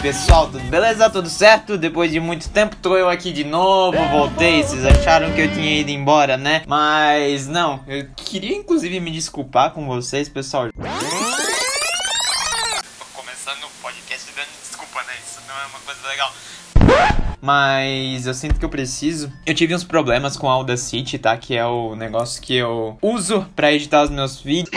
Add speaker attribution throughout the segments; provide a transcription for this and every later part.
Speaker 1: aí pessoal, tudo beleza? Tudo certo? Depois de muito tempo tô eu aqui de novo, voltei. Vocês acharam que eu tinha ido embora, né? Mas não, eu queria inclusive me desculpar com vocês, pessoal. Tô começando o podcast dando desculpa, né? Isso não é uma coisa legal. Mas eu sinto que eu preciso. Eu tive uns problemas com a Audacity, tá? Que é o negócio que eu uso pra editar os meus vídeos.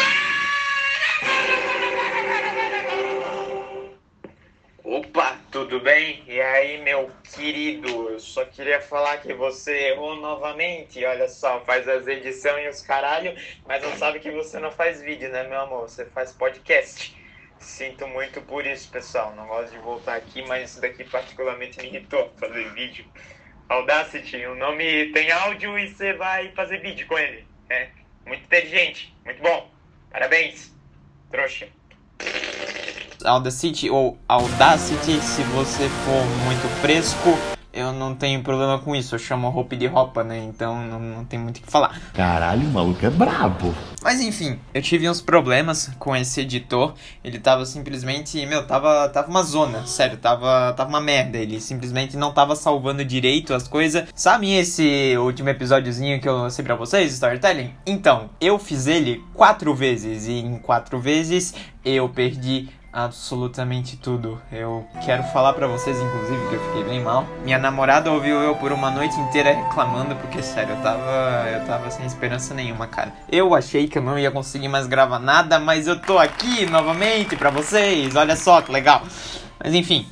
Speaker 1: Bem? E aí, meu querido? Eu só queria falar que você errou novamente. Olha só, faz as edições e os caralho, mas não sabe que você não faz vídeo, né, meu amor? Você faz podcast. Sinto muito por isso, pessoal. Não gosto de voltar aqui, mas isso daqui particularmente me irritou fazer vídeo. Audacity, o nome tem áudio e você vai fazer vídeo com ele. É muito inteligente, muito bom. Parabéns, trouxa. Audacity ou Audacity, se você for muito fresco, eu não tenho problema com isso. Eu chamo roupa de roupa, né? Então não, não tem muito o que falar.
Speaker 2: Caralho, o maluco é brabo.
Speaker 1: Mas enfim, eu tive uns problemas com esse editor. Ele tava simplesmente. Meu, tava, tava uma zona. Sério, tava, tava uma merda. Ele simplesmente não tava salvando direito as coisas. Sabe esse último episódiozinho que eu lancei pra vocês, Storytelling? Então, eu fiz ele quatro vezes. E em quatro vezes eu perdi absolutamente tudo. Eu quero falar para vocês, inclusive, que eu fiquei bem mal. Minha namorada ouviu eu por uma noite inteira reclamando, porque sério, eu tava, eu tava sem esperança nenhuma, cara. Eu achei que eu não ia conseguir mais gravar nada, mas eu tô aqui novamente para vocês. Olha só que legal. Mas enfim,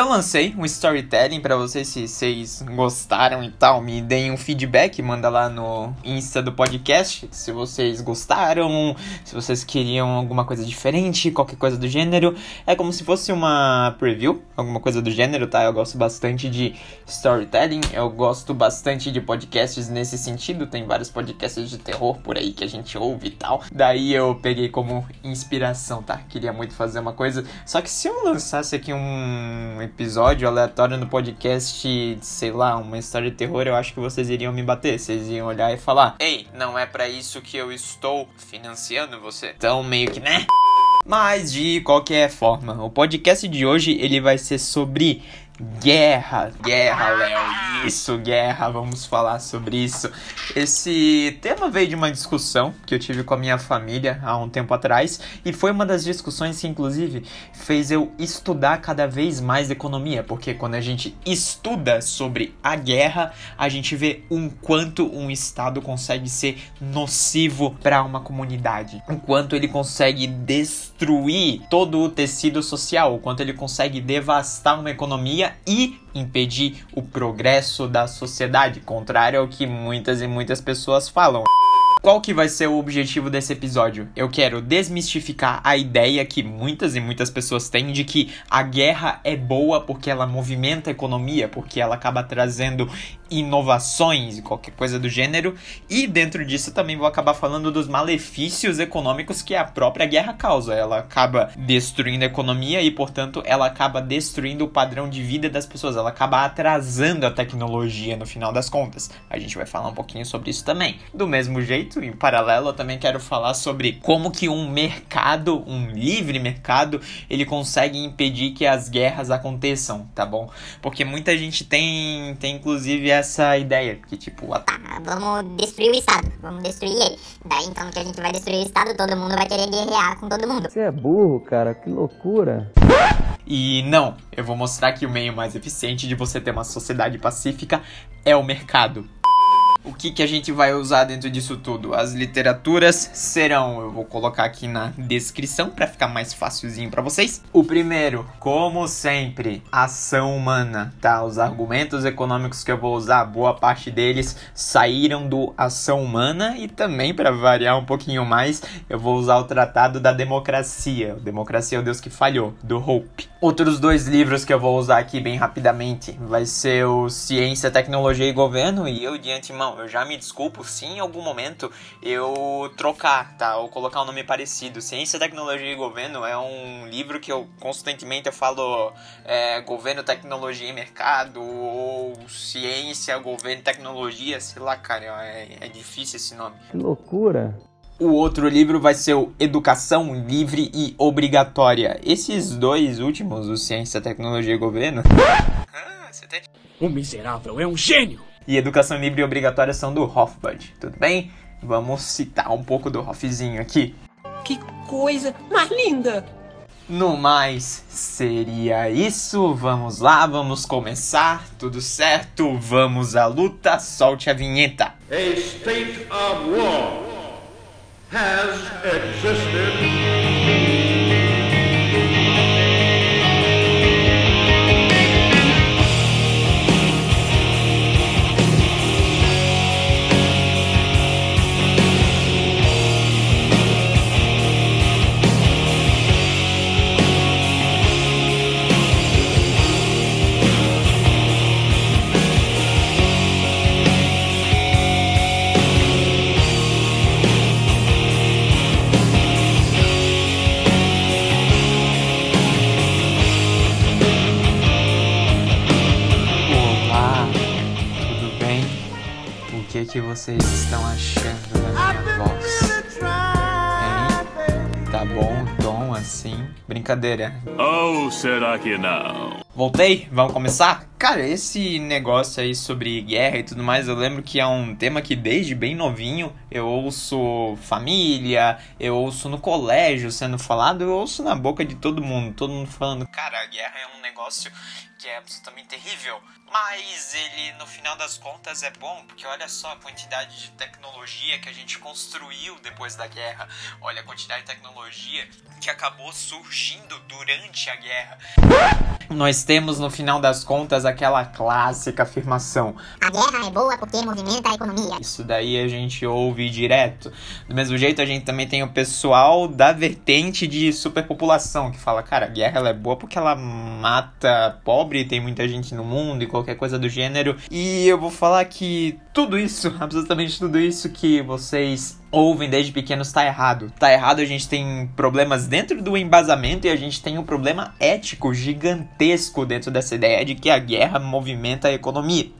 Speaker 1: eu lancei um storytelling para vocês, se vocês gostaram e tal, me deem um feedback, manda lá no Insta do podcast, se vocês gostaram, se vocês queriam alguma coisa diferente, qualquer coisa do gênero. É como se fosse uma preview, alguma coisa do gênero, tá? Eu gosto bastante de storytelling, eu gosto bastante de podcasts nesse sentido, tem vários podcasts de terror por aí que a gente ouve e tal. Daí eu peguei como inspiração, tá? Queria muito fazer uma coisa, só que se eu lançasse aqui um episódio aleatório no podcast, sei lá, uma história de terror, eu acho que vocês iriam me bater. Vocês iam olhar e falar: Ei, não é para isso que eu estou financiando você. Então, meio que, né? Mas de qualquer forma, o podcast de hoje ele vai ser sobre Guerra, guerra, Léo, isso, guerra, vamos falar sobre isso. Esse tema veio de uma discussão que eu tive com a minha família há um tempo atrás e foi uma das discussões que, inclusive, fez eu estudar cada vez mais economia, porque quando a gente estuda sobre a guerra, a gente vê um quanto um Estado consegue ser nocivo para uma comunidade, o quanto ele consegue destruir todo o tecido social, o quanto ele consegue devastar uma economia e impedir o progresso da sociedade, contrário ao que muitas e muitas pessoas falam. Qual que vai ser o objetivo desse episódio? Eu quero desmistificar a ideia que muitas e muitas pessoas têm de que a guerra é boa porque ela movimenta a economia, porque ela acaba trazendo inovações e qualquer coisa do gênero. E dentro disso também vou acabar falando dos malefícios econômicos que a própria guerra causa. Ela acaba destruindo a economia e, portanto, ela acaba destruindo o padrão de vida das pessoas. Ela acaba atrasando a tecnologia no final das contas. A gente vai falar um pouquinho sobre isso também. Do mesmo jeito, em paralelo, eu também quero falar sobre como que um mercado, um livre mercado, ele consegue impedir que as guerras aconteçam, tá bom? Porque muita gente tem, tem inclusive essa ideia que tipo, a...
Speaker 3: Tá, vamos destruir o Estado, vamos destruir ele. Daí então que a gente vai destruir o Estado, todo mundo vai querer guerrear com todo mundo.
Speaker 4: Você é burro, cara, que loucura.
Speaker 1: E não, eu vou mostrar que o meio mais eficiente de você ter uma sociedade pacífica é o mercado. O que, que a gente vai usar dentro disso tudo? As literaturas serão, eu vou colocar aqui na descrição para ficar mais facilzinho para vocês. O primeiro, como sempre, ação humana, tá? Os argumentos econômicos que eu vou usar, boa parte deles saíram do ação humana e também para variar um pouquinho mais, eu vou usar o Tratado da Democracia. Democracia é o Deus que falhou, do Hope. Outros dois livros que eu vou usar aqui bem rapidamente vai ser o Ciência, Tecnologia e Governo e eu de antemão eu já me desculpo se em algum momento eu trocar, tá? Ou colocar um nome parecido. Ciência, Tecnologia e Governo é um livro que eu constantemente eu falo é, Governo, Tecnologia e Mercado, ou Ciência, Governo, Tecnologia, sei lá, cara, é, é difícil esse nome.
Speaker 4: Que loucura.
Speaker 1: O outro livro vai ser o Educação Livre e Obrigatória. Esses dois últimos, o Ciência, Tecnologia e Governo. Ah, você tem...
Speaker 5: O miserável é um gênio!
Speaker 1: E Educação Livre e Obrigatória são do Hofbud, tudo bem? Vamos citar um pouco do Hofzinho aqui.
Speaker 5: Que coisa mais linda!
Speaker 1: No mais, seria isso. Vamos lá, vamos começar. Tudo certo? Vamos à luta. Solte a vinheta.
Speaker 6: A state of war has existed.
Speaker 1: Que que vocês estão achando da minha voz? Hein? Tá bom o tom assim? Brincadeira.
Speaker 7: Ou será que não?
Speaker 1: Voltei? Vamos começar? Cara, esse negócio aí sobre guerra e tudo mais, eu lembro que é um tema que desde bem novinho eu ouço família, eu ouço no colégio sendo falado, eu ouço na boca de todo mundo, todo mundo falando, cara, a guerra é um negócio que é absolutamente terrível. Mas ele, no final das contas, é bom, porque olha só a quantidade de tecnologia que a gente construiu depois da guerra. Olha a quantidade de tecnologia que acabou surgindo durante a guerra. Nós temos, no final das contas, aquela clássica afirmação:
Speaker 3: A guerra é boa porque movimenta a economia.
Speaker 1: isso daí a gente ouve direto. Do mesmo jeito, a gente também tem o pessoal da vertente de superpopulação que fala, cara, a guerra é boa porque ela mata pobre, tem muita gente no mundo e qualquer coisa do gênero. E eu vou falar que tudo isso, absolutamente tudo isso que vocês ouvem desde pequenos tá errado. Tá errado, a gente tem problemas dentro do embasamento e a gente tem um problema ético gigantesco dentro dessa ideia de que a guerra movimenta a economia.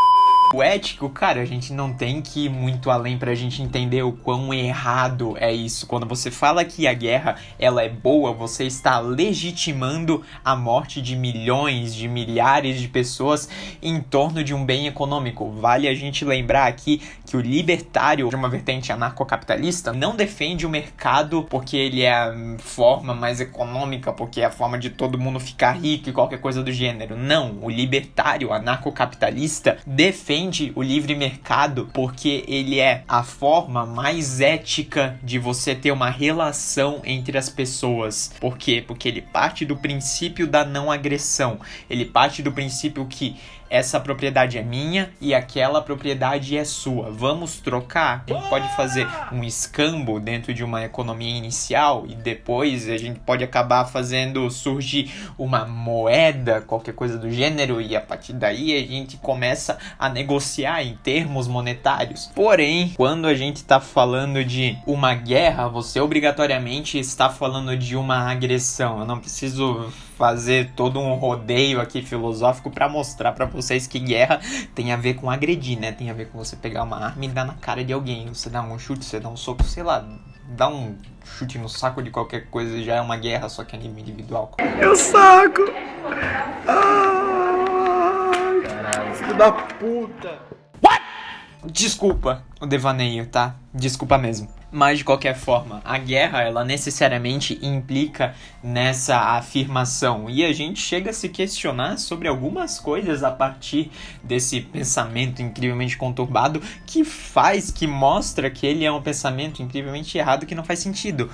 Speaker 1: O ético, cara, a gente não tem que ir muito além pra gente entender o quão errado é isso. Quando você fala que a guerra ela é boa, você está legitimando a morte de milhões, de milhares de pessoas em torno de um bem econômico. Vale a gente lembrar aqui que o libertário de uma vertente anarcocapitalista não defende o mercado porque ele é a forma mais econômica, porque é a forma de todo mundo ficar rico e qualquer coisa do gênero. Não, o libertário anarcocapitalista defende o livre mercado porque ele é a forma mais ética de você ter uma relação entre as pessoas. Por quê? Porque ele parte do princípio da não agressão. Ele parte do princípio que essa propriedade é minha e aquela propriedade é sua. Vamos trocar? A gente pode fazer um escambo dentro de uma economia inicial e depois a gente pode acabar fazendo surgir uma moeda, qualquer coisa do gênero, e a partir daí a gente começa a negociar em termos monetários. Porém, quando a gente está falando de uma guerra, você obrigatoriamente está falando de uma agressão. Eu não preciso fazer todo um rodeio aqui filosófico para mostrar para vocês que guerra tem a ver com agredir, né? Tem a ver com você pegar uma arma e dar na cara de alguém. Você dá um chute, você dá um soco, sei lá, dá um chute no saco de qualquer coisa e já é uma guerra, só que a nível individual.
Speaker 2: Eu saco! Ai, filho da puta!
Speaker 1: Desculpa o devaneio, tá? Desculpa mesmo. Mas de qualquer forma, a guerra, ela necessariamente implica nessa afirmação. E a gente chega a se questionar sobre algumas coisas a partir desse pensamento incrivelmente conturbado que faz, que mostra que ele é um pensamento incrivelmente errado que não faz sentido.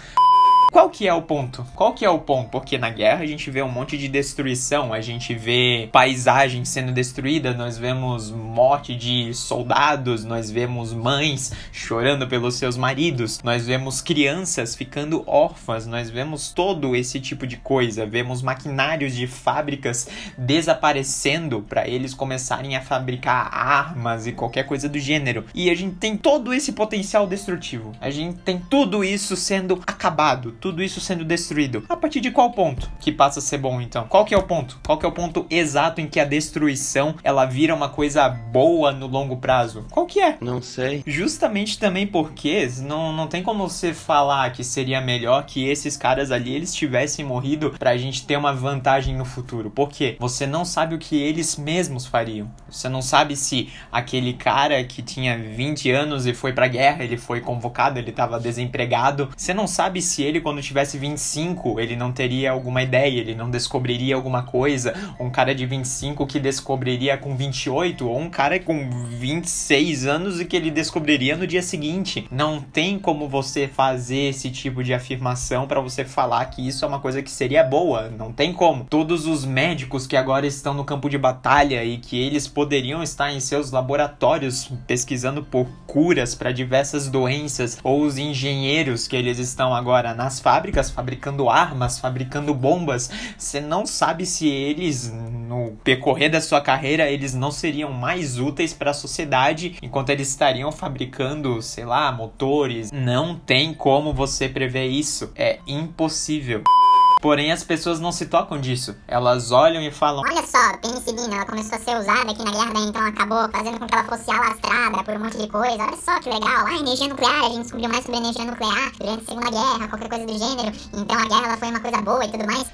Speaker 1: Qual que é o ponto? Qual que é o ponto? Porque na guerra a gente vê um monte de destruição, a gente vê paisagem sendo destruída, nós vemos morte de soldados, nós vemos mães chorando pelos seus maridos, nós vemos crianças ficando órfãs, nós vemos todo esse tipo de coisa, vemos maquinários de fábricas desaparecendo para eles começarem a fabricar armas e qualquer coisa do gênero. E a gente tem todo esse potencial destrutivo. A gente tem tudo isso sendo acabado, tudo isso sendo destruído. A partir de qual ponto que passa a ser bom então? Qual que é o ponto? Qual que é o ponto exato em que a destruição ela vira uma coisa boa no longo prazo? Qual que é?
Speaker 2: Não sei.
Speaker 1: Justamente também porque não, não tem como você falar que seria melhor que esses caras ali eles tivessem morrido pra gente ter uma vantagem no futuro. Porque você não sabe o que eles mesmos fariam. Você não sabe se aquele cara que tinha 20 anos e foi pra guerra, ele foi convocado, ele tava desempregado. Você não sabe se ele, quando tivesse 25, ele não teria alguma ideia, ele não descobriria alguma coisa. Um cara de 25 que descobriria com 28, ou um cara com 26 anos e que ele descobriria no dia seguinte. Não tem como você fazer esse tipo de afirmação para você falar que isso é uma coisa que seria boa. Não tem como. Todos os médicos que agora estão no campo de batalha e que eles poderiam estar em seus laboratórios pesquisando por curas para diversas doenças, ou os engenheiros que eles estão agora nas fábricas fabricando armas, fabricando bombas, você não sabe se eles no percorrer da sua carreira eles não seriam mais úteis para a sociedade enquanto eles estariam fabricando, sei lá, motores. Não tem como você prever isso. É impossível. Porém, as pessoas não se tocam disso. Elas olham e falam:
Speaker 3: Olha só, penicilina, ela começou a ser usada aqui na guerra, daí então acabou fazendo com que ela fosse alastrada por um monte de coisa. Olha só que legal. Ah, energia nuclear, a gente descobriu mais sobre energia nuclear durante a Segunda Guerra, qualquer coisa do gênero. Então a guerra ela foi uma coisa boa e tudo mais.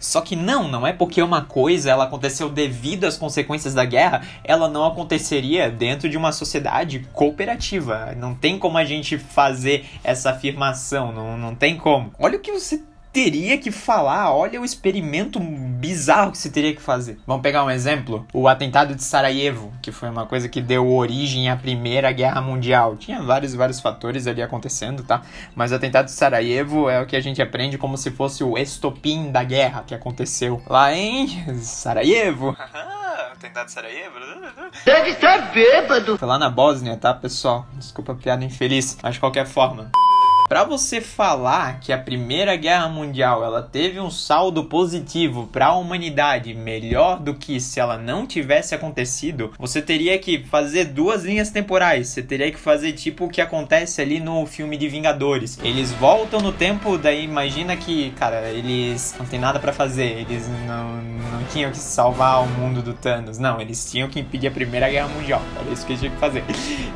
Speaker 1: Só que não, não é porque uma coisa ela aconteceu devido às consequências da guerra, ela não aconteceria dentro de uma sociedade cooperativa. Não tem como a gente fazer essa afirmação, não, não tem como. Olha o que você teria que falar, olha o experimento bizarro que se teria que fazer. Vamos pegar um exemplo? O atentado de Sarajevo, que foi uma coisa que deu origem à Primeira Guerra Mundial. Tinha vários vários fatores ali acontecendo, tá? Mas o atentado de Sarajevo é o que a gente aprende como se fosse o estopim da guerra que aconteceu lá em Sarajevo. atentado de Sarajevo?
Speaker 8: Deve estar bêbado.
Speaker 1: Foi lá na Bósnia, tá, pessoal? Desculpa a piada infeliz, mas de qualquer forma. Para você falar que a Primeira Guerra Mundial ela teve um saldo positivo para a humanidade melhor do que se ela não tivesse acontecido, você teria que fazer duas linhas temporais. Você teria que fazer tipo o que acontece ali no filme de Vingadores. Eles voltam no tempo, daí imagina que, cara, eles não tem nada para fazer. Eles não, não tinham que salvar o mundo do Thanos. Não, eles tinham que impedir a Primeira Guerra Mundial. Era isso que eles tinham que fazer.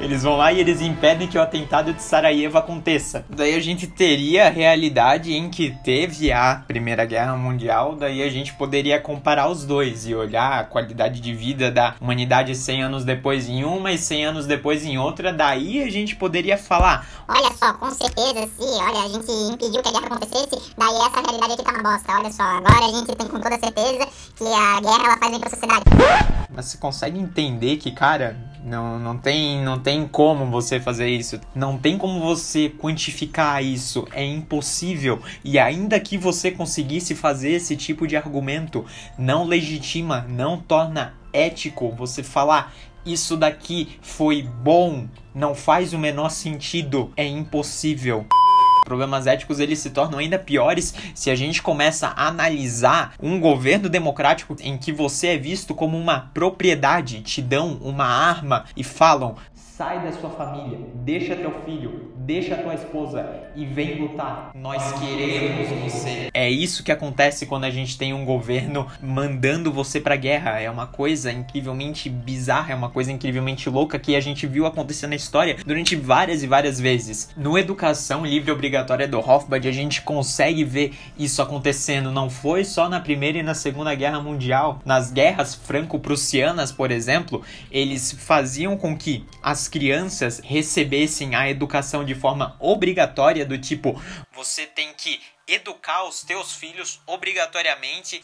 Speaker 1: Eles vão lá e eles impedem que o atentado de Sarajevo aconteça daí a gente teria a realidade em que teve a Primeira Guerra Mundial, daí a gente poderia comparar os dois e olhar a qualidade de vida da humanidade 100 anos depois em uma e 100 anos depois em outra, daí a gente poderia falar:
Speaker 3: Olha só, com certeza, se olha, a gente impediu que a guerra acontecesse, daí essa realidade aqui tá uma bosta. Olha só, agora a gente tem com toda certeza que a guerra ela faz bem pra sociedade.
Speaker 1: Mas você consegue entender que, cara, não, não, tem, não tem como você fazer isso. Não tem como você quantificar isso. É impossível. E ainda que você conseguisse fazer esse tipo de argumento, não legitima, não torna ético você falar isso daqui foi bom. Não faz o menor sentido. É impossível. Problemas éticos eles se tornam ainda piores se a gente começa a analisar um governo democrático em que você é visto como uma propriedade, te dão uma arma e falam: sai da sua família, deixa teu filho, deixa tua esposa e vem lutar. Nós queremos você. É isso que acontece quando a gente tem um governo mandando você pra guerra. É uma coisa incrivelmente bizarra, é uma coisa incrivelmente louca que a gente viu acontecer na história durante várias e várias vezes. No Educação Livre Obrigatória do Hofbard, a gente consegue ver isso acontecendo. Não foi só na Primeira e na Segunda Guerra Mundial. Nas guerras franco-prussianas, por exemplo, eles faziam com que as crianças recebessem a educação de forma obrigatória, do tipo, você tem que educar os teus filhos obrigatoriamente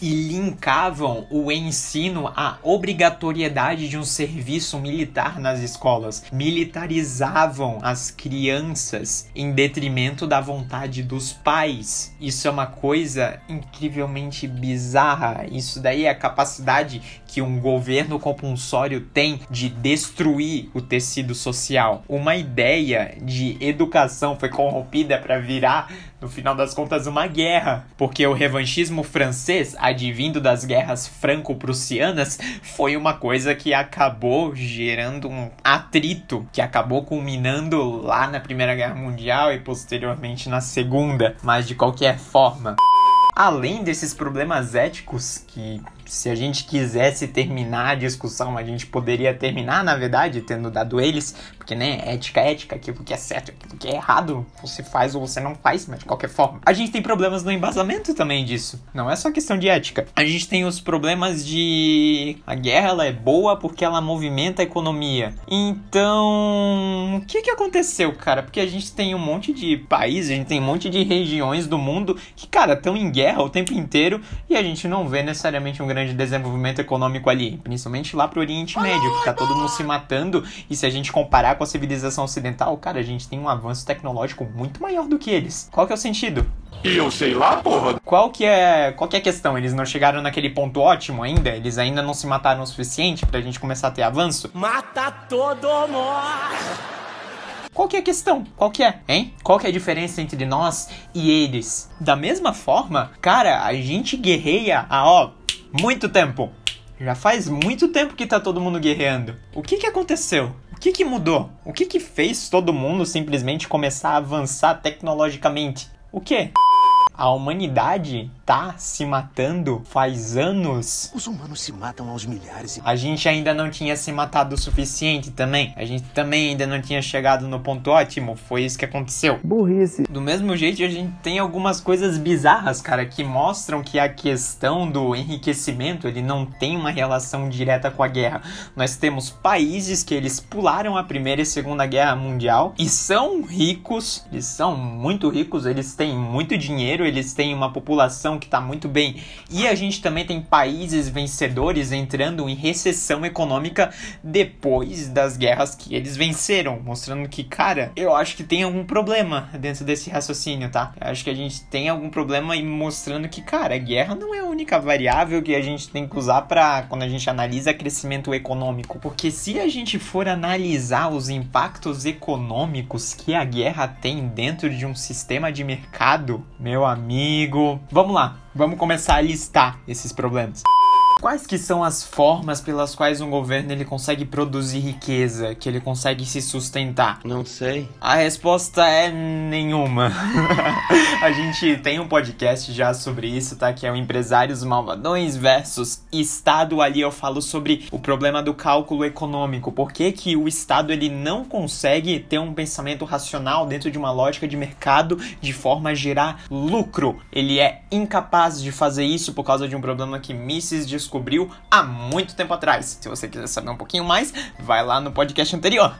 Speaker 1: e linkavam o ensino à obrigatoriedade de um serviço militar nas escolas. Militarizavam as crianças em detrimento da vontade dos pais. Isso é uma coisa incrivelmente bizarra. Isso daí é a capacidade que um governo compulsório tem de destruir o tecido social. Uma ideia de educação foi corrompida para virar no final das contas, uma guerra, porque o revanchismo francês, advindo das guerras franco-prussianas, foi uma coisa que acabou gerando um atrito, que acabou culminando lá na Primeira Guerra Mundial e posteriormente na Segunda, mas de qualquer forma. Além desses problemas éticos que se a gente quisesse terminar a discussão, a gente poderia terminar, na verdade, tendo dado eles, porque, né, ética é ética, aquilo que é certo, aquilo que é errado, você faz ou você não faz, mas de qualquer forma. A gente tem problemas no embasamento também disso, não é só questão de ética. A gente tem os problemas de a guerra, ela é boa porque ela movimenta a economia. Então, o que que aconteceu, cara? Porque a gente tem um monte de países, a gente tem um monte de regiões do mundo que, cara, estão em guerra o tempo inteiro e a gente não vê necessariamente um grande desenvolvimento econômico ali, principalmente lá pro Oriente Médio, que tá todo mundo se matando, e se a gente comparar com a civilização ocidental, cara, a gente tem um avanço tecnológico muito maior do que eles. Qual que é o sentido?
Speaker 6: E eu sei lá, porra.
Speaker 1: Qual que é, qual que é a questão? Eles não chegaram naquele ponto ótimo ainda? Eles ainda não se mataram o suficiente pra gente começar a ter avanço?
Speaker 5: Mata todo mundo!
Speaker 1: Qual que é a questão? Qual que é, hein? Qual que é a diferença entre nós e eles? Da mesma forma, cara, a gente guerreia há, ó, muito tempo. Já faz muito tempo que tá todo mundo guerreando. O que que aconteceu? O que que mudou? O que que fez todo mundo simplesmente começar a avançar tecnologicamente? O que? A humanidade tá se matando faz anos.
Speaker 5: Os humanos se matam aos milhares e...
Speaker 1: A gente ainda não tinha se matado o suficiente também. A gente também ainda não tinha chegado no ponto ótimo. Foi isso que aconteceu.
Speaker 4: Burrice.
Speaker 1: Do mesmo jeito, a gente tem algumas coisas bizarras, cara, que mostram que a questão do enriquecimento, ele não tem uma relação direta com a guerra. Nós temos países que eles pularam a Primeira e Segunda Guerra Mundial e são ricos, eles são muito ricos, eles têm muito dinheiro, eles têm uma população que está muito bem. E a gente também tem países vencedores entrando em recessão econômica depois das guerras que eles venceram, mostrando que, cara, eu acho que tem algum problema dentro desse raciocínio, tá? Eu acho que a gente tem algum problema e mostrando que, cara, a guerra não é a única variável que a gente tem que usar para quando a gente analisa crescimento econômico, porque se a gente for analisar os impactos econômicos que a guerra tem dentro de um sistema de mercado, meu amigo, vamos lá, vamos começar a listar esses problemas. Quais que são as formas pelas quais um governo ele consegue produzir riqueza, que ele consegue se sustentar?
Speaker 2: Não sei.
Speaker 1: A resposta é nenhuma. a gente tem um podcast já sobre isso, tá? Que é o Empresários Malvadões versus Estado. Ali eu falo sobre o problema do cálculo econômico. Por que, que o Estado ele não consegue ter um pensamento racional dentro de uma lógica de mercado de forma a gerar lucro? Ele é incapaz de fazer isso por causa de um problema que Mises descobriu há muito tempo atrás. Se você quiser saber um pouquinho mais, vai lá no podcast anterior.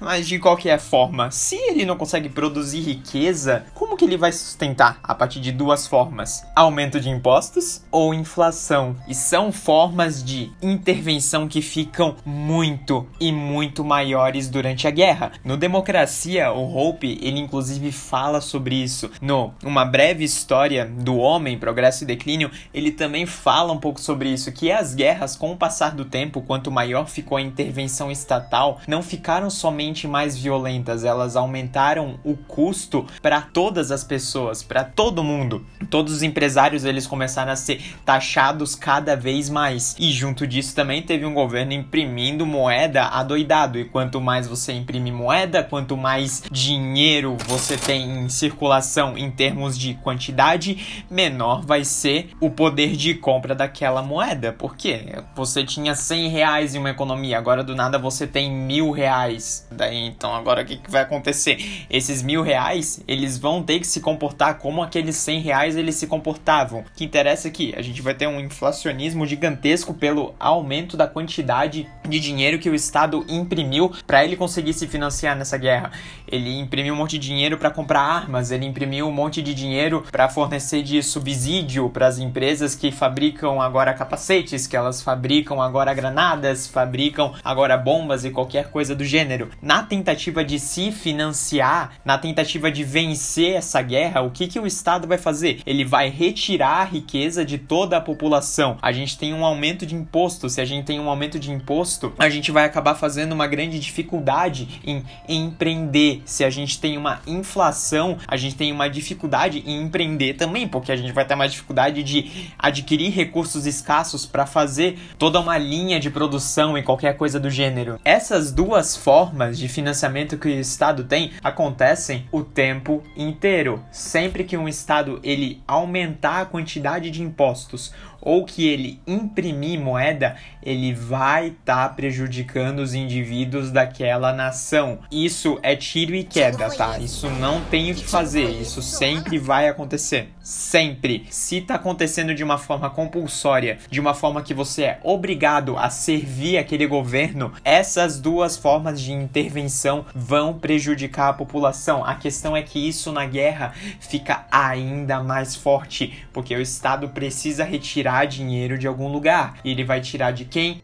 Speaker 1: Mas de qualquer forma, se ele não consegue produzir riqueza, como que ele vai sustentar? A partir de duas formas: aumento de impostos ou inflação. E são formas de intervenção que ficam muito e muito maiores durante a guerra. No Democracia, o Hope, ele inclusive fala sobre isso. No Uma Breve História do Homem, Progresso e Declínio, ele também fala um pouco sobre isso, que as guerras, com o passar do tempo, quanto maior ficou a intervenção estatal, não ficaram somente mais violentas, elas aumentaram o custo para todas as pessoas, para todo mundo. Todos os empresários eles começaram a ser taxados cada vez mais. E junto disso também teve um governo imprimindo moeda adoidado. E quanto mais você imprime moeda, quanto mais dinheiro você tem em circulação em termos de quantidade, menor vai ser o poder de compra daquela moeda. Por quê? Você tinha 100 reais em uma economia, agora do nada você tem mil reais. Daí então agora o que, que vai acontecer? Esses mil reais eles vão ter que se comportar como aqueles 100 reais eles se comportavam. O que interessa que a gente vai ter um inflacionismo gigantesco pelo aumento da quantidade de dinheiro que o Estado imprimiu para ele conseguir se financiar nessa guerra. Ele imprimiu um monte de dinheiro para comprar armas, ele imprimiu um monte de dinheiro para fornecer de subsídio para as empresas que fabricam agora capacetes, que elas fabricam agora granadas, fabricam agora bombas e qualquer coisa do gênero. Na tentativa de se financiar, na tentativa de vencer essa guerra, o que, que o Estado vai fazer? Ele vai retirar a riqueza de toda a população. A gente tem um aumento de imposto. Se a gente tem um aumento de imposto, a gente vai acabar fazendo uma grande dificuldade em empreender. Se a gente tem uma inflação, a gente tem uma dificuldade em empreender também, porque a gente vai ter mais dificuldade de adquirir recursos escassos para fazer toda uma linha de produção e qualquer coisa do gênero. Essas duas formas de financiamento que o Estado tem acontecem o tempo inteiro. Sempre que um Estado ele aumentar a quantidade de impostos ou que ele imprimir moeda, ele vai estar tá prejudicando os indivíduos daquela nação. Isso é tiro e queda, tá? Isso não tem o que fazer, isso sempre vai acontecer. Sempre. Se tá acontecendo de uma forma compulsória, de uma forma que você é obrigado a servir aquele governo, essas duas formas de intervenção vão prejudicar a população. A questão é que isso na guerra fica ainda mais forte, porque o Estado precisa retirar tirar dinheiro de algum lugar. E ele vai tirar de quem?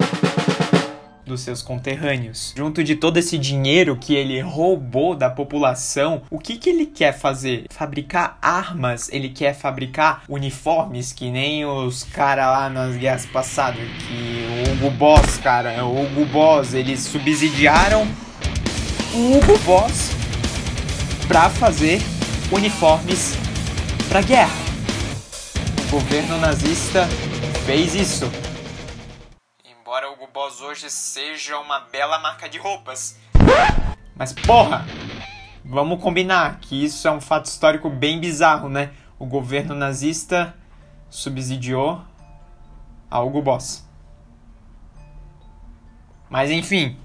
Speaker 1: dos seus conterrâneos. Junto de todo esse dinheiro que ele roubou da população, o que, que ele quer fazer? Fabricar armas, ele quer fabricar uniformes, que nem os caras lá nas guerras passadas, que o Hugo Boss, cara, o Hugo Boss, eles subsidiaram o Hugo Boss pra fazer uniformes pra guerra governo nazista fez isso. Embora o Boss hoje seja uma bela marca de roupas. Mas porra, vamos combinar que isso é um fato histórico bem bizarro, né? O governo nazista subsidiou a Hugo Boss. Mas enfim,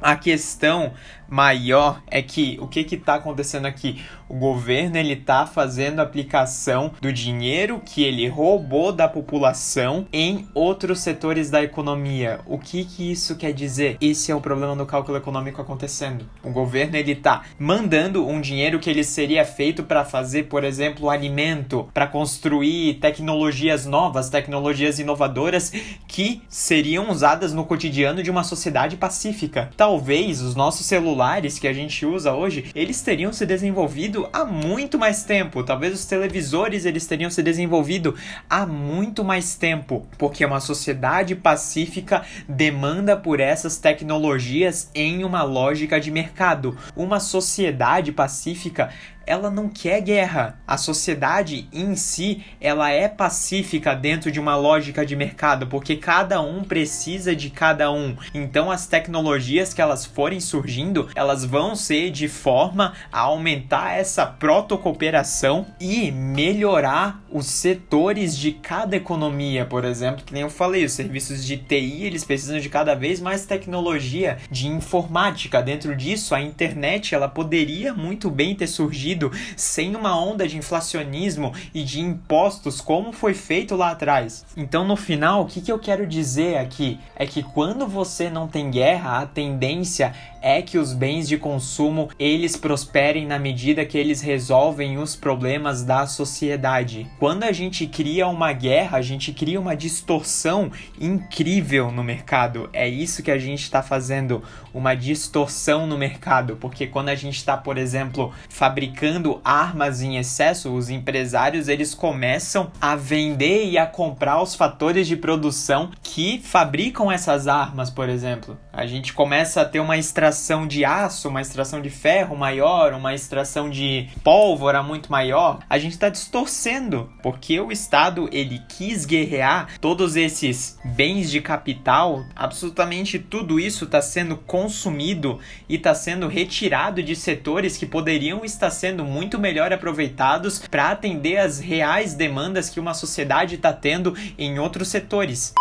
Speaker 1: a questão maior é que o que está acontecendo aqui? O governo ele está fazendo aplicação do dinheiro que ele roubou da população em outros setores da economia. O que que isso quer dizer? Esse é o problema do cálculo econômico acontecendo. O governo ele está mandando um dinheiro que ele seria feito para fazer, por exemplo, alimento, para construir tecnologias novas, tecnologias inovadoras que seriam usadas no cotidiano de uma sociedade pacífica. Talvez os nossos celulares celulares que a gente usa hoje, eles teriam se desenvolvido há muito mais tempo. Talvez os televisores eles teriam se desenvolvido há muito mais tempo, porque uma sociedade pacífica demanda por essas tecnologias em uma lógica de mercado. Uma sociedade pacífica ela não quer guerra. A sociedade em si, ela é pacífica dentro de uma lógica de mercado, porque cada um precisa de cada um. Então as tecnologias que elas forem surgindo, elas vão ser de forma a aumentar essa protocooperação e melhorar os setores de cada economia, por exemplo, que nem eu falei, os serviços de TI, eles precisam de cada vez mais tecnologia de informática. Dentro disso, a internet, ela poderia muito bem ter surgido sem uma onda de inflacionismo e de impostos como foi feito lá atrás. Então, no final, o que, que eu quero dizer aqui é que quando você não tem guerra, a tendência é que os bens de consumo eles prosperem na medida que eles resolvem os problemas da sociedade. Quando a gente cria uma guerra, a gente cria uma distorção incrível no mercado. É isso que a gente está fazendo, uma distorção no mercado, porque quando a gente está, por exemplo, fabricando armas em excesso, os empresários eles começam a vender e a comprar os fatores de produção que fabricam essas armas, por exemplo. A gente começa a ter uma extração de aço, uma extração de ferro maior, uma extração de pólvora muito maior, a gente está distorcendo, porque o Estado ele quis guerrear todos esses bens de capital, absolutamente tudo isso está sendo consumido e está sendo retirado de setores que poderiam estar sendo muito melhor aproveitados para atender as reais demandas que uma sociedade está tendo em outros setores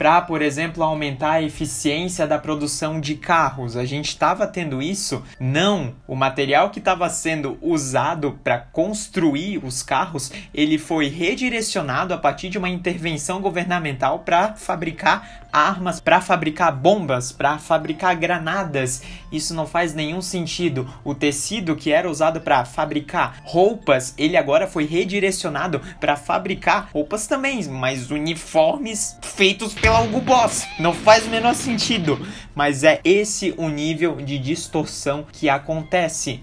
Speaker 1: para, por exemplo, aumentar a eficiência da produção de carros. A gente estava tendo isso? Não. O material que estava sendo usado para construir os carros, ele foi redirecionado a partir de uma intervenção governamental para fabricar armas, para fabricar bombas, para fabricar granadas. Isso não faz nenhum sentido. O tecido que era usado para fabricar roupas, ele agora foi redirecionado para fabricar roupas também, mas uniformes feitos pela Hugo Boss. Não faz o menor sentido. Mas é esse o nível de distorção que acontece.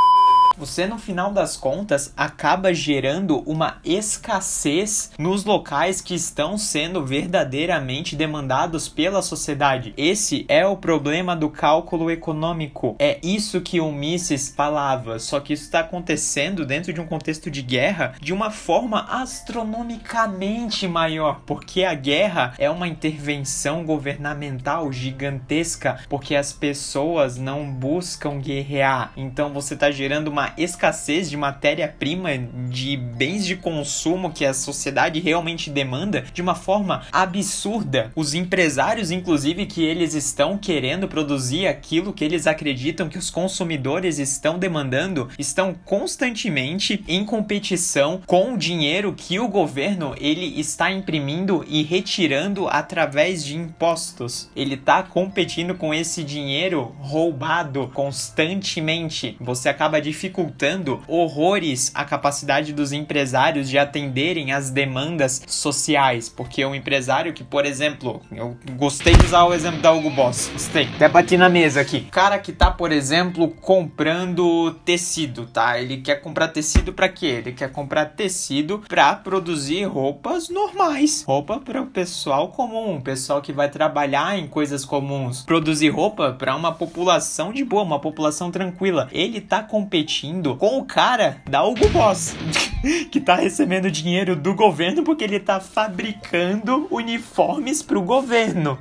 Speaker 1: Você no final das contas acaba gerando uma escassez nos locais que estão sendo verdadeiramente demandados pela sociedade. Esse é o problema do cálculo econômico. É isso que o Mises falava, só que isso está acontecendo dentro de um contexto de guerra de uma forma astronomicamente maior, porque a guerra é uma intervenção governamental gigantesca, porque as pessoas não buscam guerrear. Então você está gerando uma escassez de matéria-prima, de bens de consumo que a sociedade realmente demanda de uma forma absurda. Os empresários, inclusive, que eles estão querendo produzir aquilo que eles acreditam que os consumidores estão demandando, estão constantemente em competição com o dinheiro que o governo ele está imprimindo e retirando através de impostos. Ele está competindo com esse dinheiro roubado constantemente. Você acaba dificultando horrores a capacidade dos empresários de atenderem às demandas sociais, porque o empresário que, por exemplo, eu gostei de usar o exemplo da Hugo Boss, gostei, até bati na mesa aqui. Cara que tá, por exemplo, comprando tecido, tá? Ele quer comprar tecido para quê? Ele quer comprar tecido para produzir roupas normais, roupa para o pessoal comum, pessoal que vai trabalhar em coisas comuns, produzir roupa para uma população de boa, uma população tranquila. Ele tá competindo com o cara da Hugo Boss, que tá recebendo dinheiro do governo porque ele tá fabricando uniformes pro governo.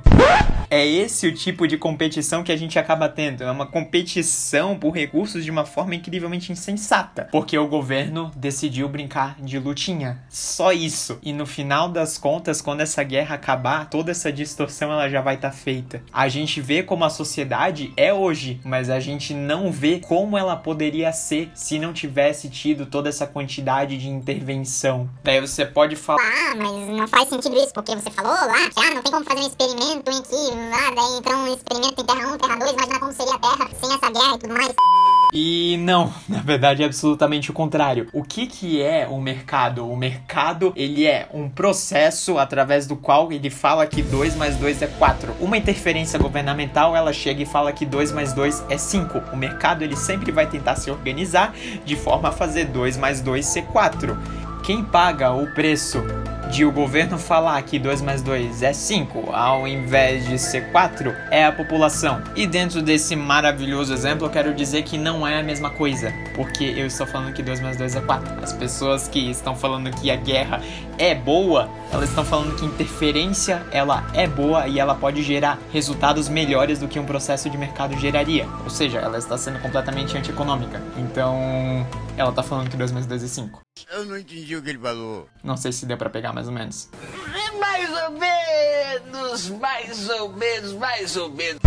Speaker 1: É esse o tipo de competição que a gente acaba tendo. É uma competição por recursos de uma forma incrivelmente insensata. Porque o governo decidiu brincar de lutinha. Só isso. E no final das contas, quando essa guerra acabar, toda essa distorção ela já vai estar tá feita. A gente vê como a sociedade é hoje, mas a gente não vê como ela poderia ser se não tivesse tido toda essa quantidade de intervenção. Daí você pode falar.
Speaker 3: Ah, mas não faz sentido isso, porque você falou lá que ah, não tem como fazer um experimento em que lá, daí então um experimento em Terra 1, Terra 2, imagina como seria a Terra sem essa guerra e tudo mais.
Speaker 1: E não, na verdade é absolutamente o contrário. O que que é o mercado? O mercado, ele é um processo através do qual ele fala que 2 mais 2 é 4. Uma interferência governamental, ela chega e fala que 2 mais 2 é 5. O mercado, ele sempre vai tentar se organizar de forma a fazer 2 mais 2 ser 4. Quem paga o preço de o governo falar que 2 mais 2 é 5 ao invés de ser 4 é a população. E dentro desse maravilhoso exemplo, eu quero dizer que não é a mesma coisa, porque eu estou falando que 2 mais 2 é 4. As pessoas que estão falando que a guerra é boa, elas estão falando que interferência ela é boa e ela pode gerar resultados melhores do que um processo de mercado geraria. Ou seja, ela está sendo completamente antieconômica. Então, ela está falando que 2 mais 2 é 5.
Speaker 9: Eu não entendi o que ele falou.
Speaker 1: Não sei se deu para pegar mais ou menos.
Speaker 5: Mais ou menos, mais ou menos, mais ou menos.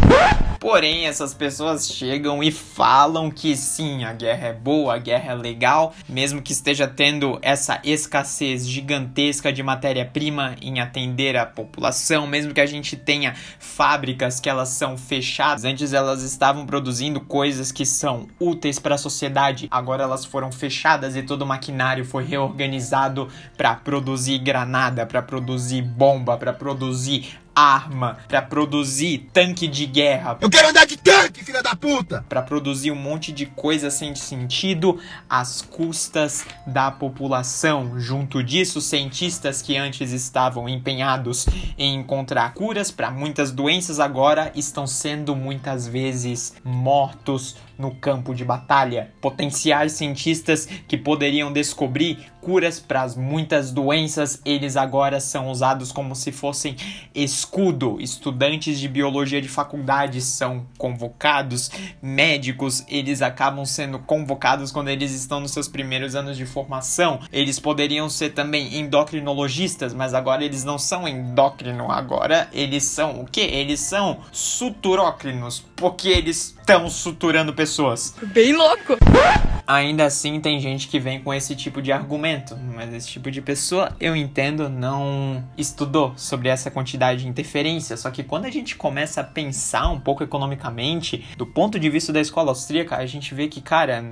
Speaker 1: Porém, essas pessoas chegam e falam que sim, a guerra é boa, a guerra é legal, mesmo que esteja tendo essa escassez gigantesca de matéria-prima em atender a população, mesmo que a gente tenha fábricas que elas são fechadas. Antes elas estavam produzindo coisas que são úteis para a sociedade, agora elas foram fechadas e todo o maquinário foi reorganizado para produzir granada, para produzir bomba, para produzir arma, para produzir tanque de guerra.
Speaker 9: Eu quero andar de tanque, filha da puta!
Speaker 1: Para produzir um monte de coisa sem sentido às custas da população. Junto disso, cientistas que antes estavam empenhados em encontrar curas para muitas doenças agora estão sendo muitas vezes mortos no campo de batalha. Potenciais cientistas que poderiam descobrir curas para muitas doenças, eles agora são usados como se fossem escudo. Estudantes de biologia de faculdade são convocados, médicos, eles acabam sendo convocados quando eles estão nos seus primeiros anos de formação. Eles poderiam ser também endocrinologistas, mas agora eles não são endócrino, agora eles são o que? Eles são suturócrinos, porque eles estão suturando pessoas.
Speaker 10: Bem louco.
Speaker 1: Ainda assim, tem gente que vem com esse tipo de argumento, mas esse tipo de pessoa, eu entendo, não estudou sobre essa quantidade interferência. Só que quando a gente começa a pensar um pouco economicamente, do ponto de vista da escola austríaca, a gente vê que, cara,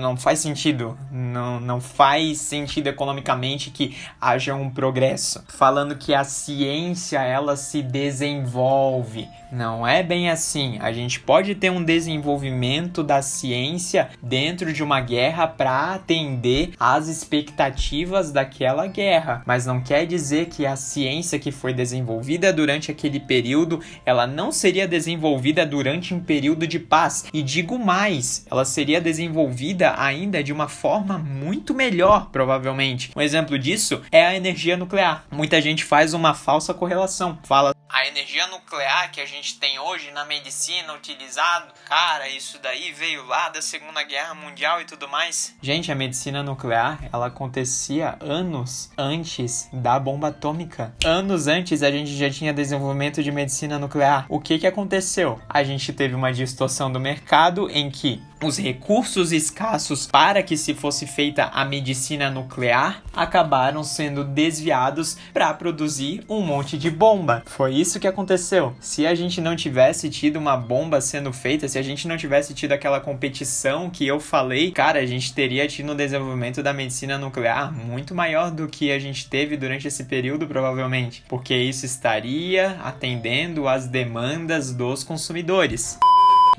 Speaker 1: não faz sentido. Não, não faz sentido economicamente que haja um progresso. Falando que a ciência ela se desenvolve. Não é bem assim. A gente pode ter um desenvolvimento da ciência dentro de uma guerra para atender às expectativas daquela guerra, mas não quer dizer que a ciência que foi desenvolvida durante aquele período, ela não seria desenvolvida durante um período de paz. E digo mais, ela seria desenvolvida ainda de uma forma muito melhor, provavelmente. Um exemplo disso é a energia nuclear. Muita gente faz uma falsa correlação, fala a energia nuclear que a gente tem hoje na medicina utilizado, cara, isso daí veio lá da Segunda Guerra Mundial e tudo mais. Gente, a medicina nuclear, ela acontecia anos antes da bomba atômica. Anos antes a gente já tinha desenvolvimento de medicina nuclear. O que que aconteceu? A gente teve uma distorção do mercado em que os recursos escassos para que se fosse feita a medicina nuclear acabaram sendo desviados para produzir um monte de bomba. Foi isso que aconteceu. Se a gente não tivesse tido uma bomba sendo feita, se a gente não tivesse tido aquela competição que eu falei, cara, a gente teria tido um desenvolvimento da medicina nuclear muito maior do que a gente teve durante esse período, provavelmente, porque isso estaria atendendo às demandas dos consumidores.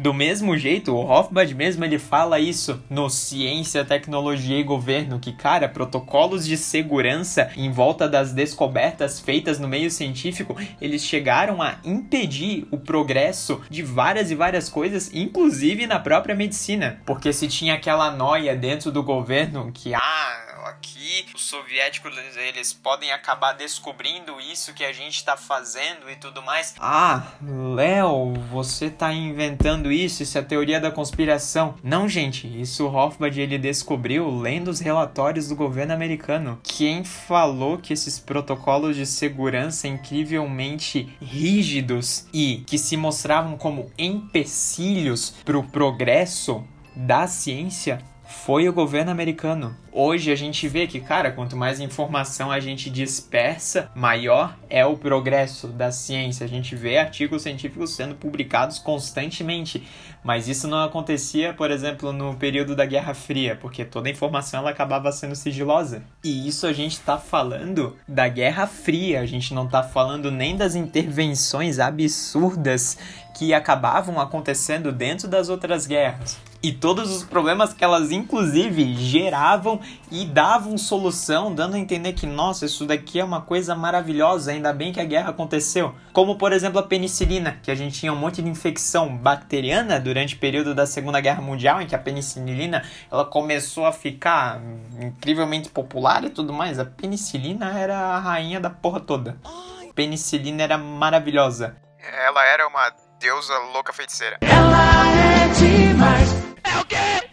Speaker 1: Do mesmo jeito, o Hofbad mesmo ele fala isso no Ciência, Tecnologia e Governo, que cara, protocolos de segurança em volta das descobertas feitas no meio científico, eles chegaram a impedir o progresso de várias e várias coisas, inclusive na própria medicina, porque se tinha aquela noia dentro do governo que ah, aqui, os soviéticos eles podem acabar descobrindo isso que a gente está fazendo e tudo mais. Ah, Léo, você tá inventando isso, isso é teoria da conspiração. Não, gente, isso o Hofbard ele descobriu lendo os relatórios do governo americano. Quem falou que esses protocolos de segurança incrivelmente rígidos e que se mostravam como empecilhos para o progresso da ciência foi o governo americano. Hoje a gente vê que, cara, quanto mais informação a gente dispersa, maior é o progresso da ciência. A gente vê artigos científicos sendo publicados constantemente, mas isso não acontecia, por exemplo, no período da Guerra Fria, porque toda a informação ela acabava sendo sigilosa. E isso a gente está falando da Guerra Fria, a gente não está falando nem das intervenções absurdas que acabavam acontecendo dentro das outras guerras e todos os problemas que elas inclusive geravam e davam solução, dando a entender que nossa, isso daqui é uma coisa maravilhosa, ainda bem que a guerra aconteceu. Como por exemplo a penicilina, que a gente tinha um monte de infecção bacteriana durante o período da Segunda Guerra Mundial, em que a penicilina ela começou a ficar incrivelmente popular e tudo mais. A penicilina era a rainha da porra toda. A penicilina era maravilhosa.
Speaker 10: Ela era uma deusa louca feiticeira.
Speaker 5: Ela é demais.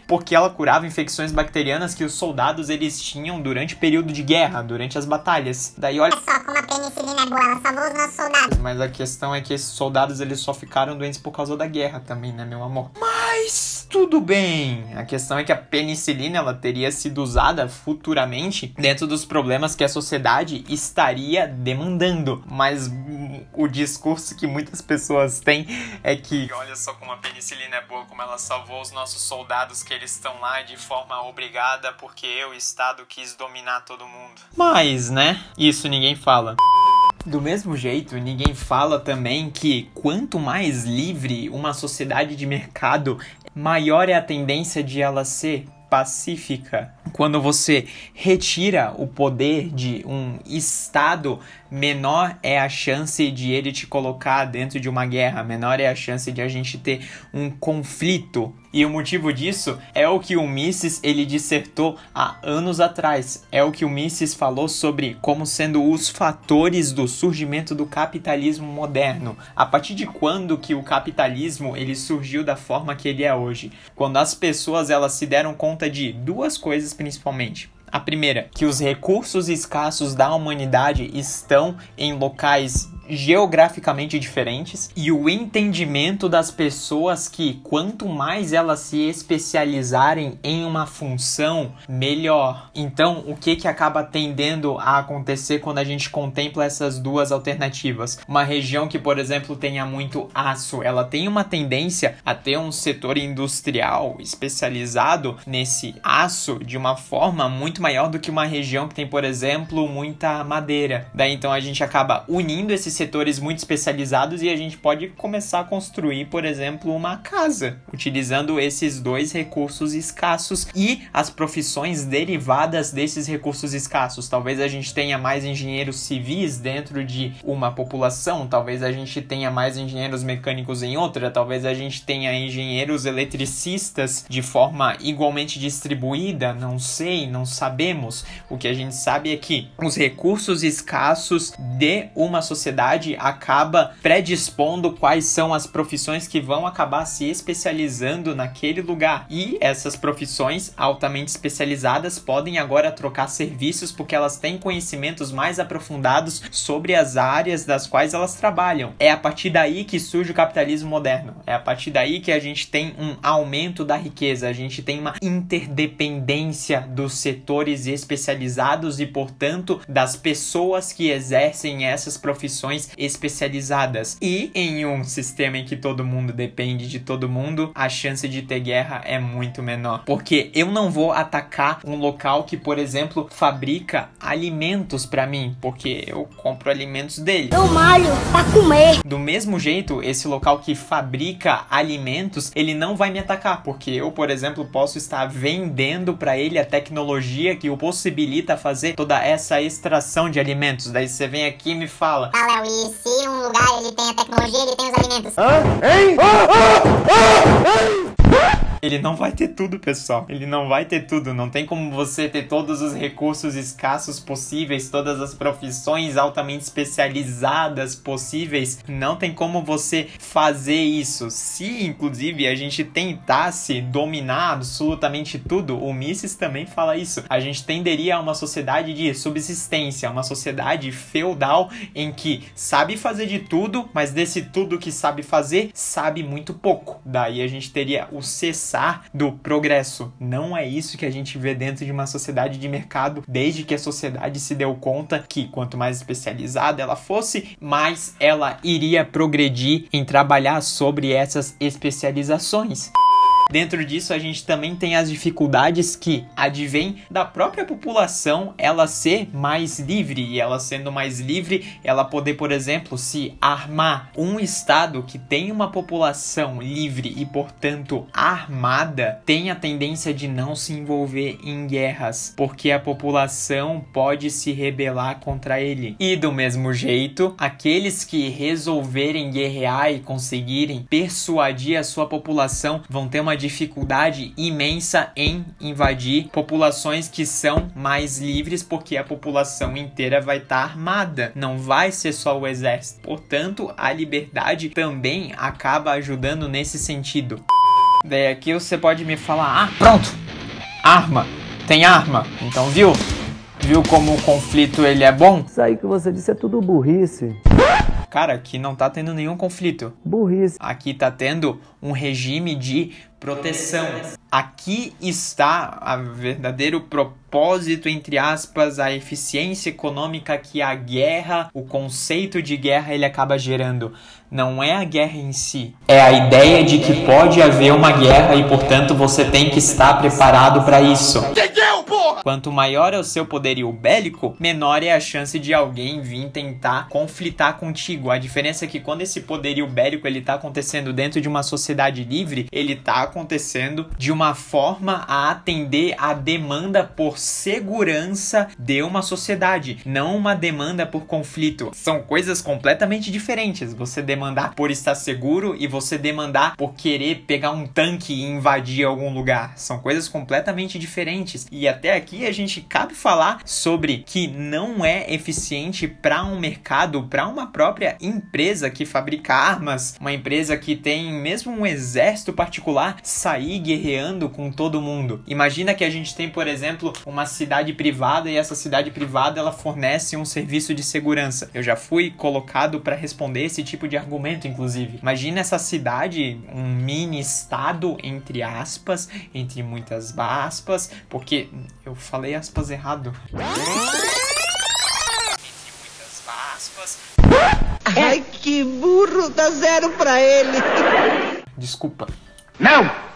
Speaker 1: Porque ela curava infecções bacterianas que os soldados eles tinham durante o período de guerra, durante as batalhas. Daí olha
Speaker 3: só como a penicilina é boa, ela salvou os nossos soldados.
Speaker 1: Mas a questão é que esses soldados eles só ficaram doentes por causa da guerra também, né, meu amor? Mas tudo bem. A questão é que a penicilina ela teria sido usada futuramente dentro dos problemas que a sociedade estaria demandando. Mas o discurso que muitas pessoas têm é que olha só como a penicilina é boa, como ela salvou os nossos soldados que eles estão lá de forma obrigada porque eu, o Estado, quis dominar todo mundo. Mas, né? Isso ninguém fala. Do mesmo jeito, ninguém fala também que quanto mais livre uma sociedade de mercado, maior é a tendência de ela ser pacífica. Quando você retira o poder de um Estado, menor é a chance de ele te colocar dentro de uma guerra, menor é a chance de a gente ter um conflito. E o motivo disso é o que o Mises ele dissertou há anos atrás. É o que o Mises falou sobre como sendo os fatores do surgimento do capitalismo moderno. A partir de quando que o capitalismo ele surgiu da forma que ele é hoje? Quando as pessoas elas se deram conta de duas coisas principalmente. A primeira, que os recursos escassos da humanidade estão em locais geograficamente diferentes e o entendimento das pessoas que quanto mais elas se especializarem em uma função, melhor. Então, o que que acaba tendendo a acontecer quando a gente contempla essas duas alternativas? Uma região que, por exemplo, tenha muito aço, ela tem uma tendência a ter um setor industrial especializado nesse aço de uma forma muito maior do que uma região que tem, por exemplo, muita madeira. Daí então a gente acaba unindo esses setores muito especializados e a gente pode começar a construir, por exemplo, uma casa, utilizando esses dois recursos escassos e as profissões derivadas desses recursos escassos. Talvez a gente tenha mais engenheiros civis dentro de uma população, talvez a gente tenha mais engenheiros mecânicos em outra, talvez a gente tenha engenheiros eletricistas de forma igualmente distribuída, não sei, não sabemos. O que a gente sabe é que os recursos escassos de uma sociedade acaba predispondo quais são as profissões que vão acabar se especializando naquele lugar. E essas profissões altamente especializadas podem agora trocar serviços porque elas têm conhecimentos mais aprofundados sobre as áreas das quais elas trabalham. É a partir daí que surge o capitalismo moderno. É a partir daí que a gente tem um aumento da riqueza, a gente tem uma interdependência dos setores especializados e, portanto, das pessoas que exercem essas profissões especializadas. E em um sistema em que todo mundo depende de todo mundo, a chance de ter guerra é muito menor. Porque eu não vou atacar um local que, por exemplo, fabrica alimentos para mim, porque eu compro alimentos dele.
Speaker 11: Eu malho pra comer.
Speaker 1: Do mesmo jeito, esse local que fabrica alimentos, ele não vai me atacar, porque eu, por exemplo, posso estar vendendo para ele a tecnologia que o possibilita fazer toda essa extração de alimentos. Daí você vem aqui e me fala:
Speaker 3: Ah, e se um lugar ele tem a tecnologia, ele tem os alimentos?
Speaker 2: Hã? Hein? Ah, ah, ah,
Speaker 1: hein? Ele não vai ter tudo, pessoal. Ele não vai ter tudo. Não tem como você ter todos os recursos escassos possíveis, todas as profissões altamente especializadas possíveis. Não tem como você fazer isso. Se, inclusive, a gente tentasse dominar absolutamente tudo, o Mises também fala isso. A gente tenderia a uma sociedade de subsistência, uma sociedade feudal em que sabe fazer de tudo, mas desse tudo que sabe fazer, sabe muito pouco. Daí a gente teria o cessar do progresso. Não é isso que a gente vê dentro de uma sociedade de mercado, desde que a sociedade se deu conta que quanto mais especializada ela fosse, mais ela iria progredir em trabalhar sobre essas especializações. Dentro disso, a gente também tem as dificuldades que advêm da própria população ela ser mais livre e ela sendo mais livre, ela poder, por exemplo, se armar. Um estado que tem uma população livre e, portanto, armada, tem a tendência de não se envolver em guerras, porque a população pode se rebelar contra ele. E do mesmo jeito, aqueles que resolverem guerrear e conseguirem persuadir a sua população vão ter uma dificuldade imensa em invadir populações que são mais livres, porque a população inteira vai estar tá armada, não vai ser só o exército. Portanto, a liberdade também acaba ajudando nesse sentido. Daí aqui você pode me falar: "Ah, pronto. Arma. Tem arma". Então, viu? Viu como o conflito ele é bom?
Speaker 4: Isso aí que você disse é tudo burrice.
Speaker 1: Cara, aqui não tá tendo nenhum conflito.
Speaker 4: Burrice.
Speaker 1: Aqui tá tendo um regime de proteção. Aqui está o verdadeiro propósito, entre aspas, a eficiência econômica que a guerra, o conceito de guerra, ele acaba gerando. Não é a guerra em si, é a ideia de que pode haver uma guerra e, portanto, você tem que estar preparado para isso. Quanto maior é o seu poderio bélico, menor é a chance de alguém vir tentar conflitar contigo. A diferença é que quando esse poderio bélico ele tá acontecendo dentro de uma sociedade livre, ele tá acontecendo de uma forma a atender a demanda por segurança de uma sociedade, não uma demanda por conflito. São coisas completamente diferentes. Você demandar por estar seguro e você demandar por querer pegar um tanque e invadir algum lugar. São coisas completamente diferentes. E até aqui a gente cabe falar sobre que não é eficiente para um mercado, para uma própria empresa que fabrica armas, uma empresa que tem mesmo um exército particular sair guerreando com todo mundo. Imagina que a gente tem, por exemplo, uma cidade privada e essa cidade privada ela fornece um serviço de segurança. Eu já fui colocado para responder esse tipo de argumento, inclusive. Imagina essa cidade, um mini estado entre aspas, entre muitas aspas, porque eu falei aspas errado.
Speaker 5: Ai, que burro, dá zero pra ele.
Speaker 1: Desculpa.
Speaker 9: Não!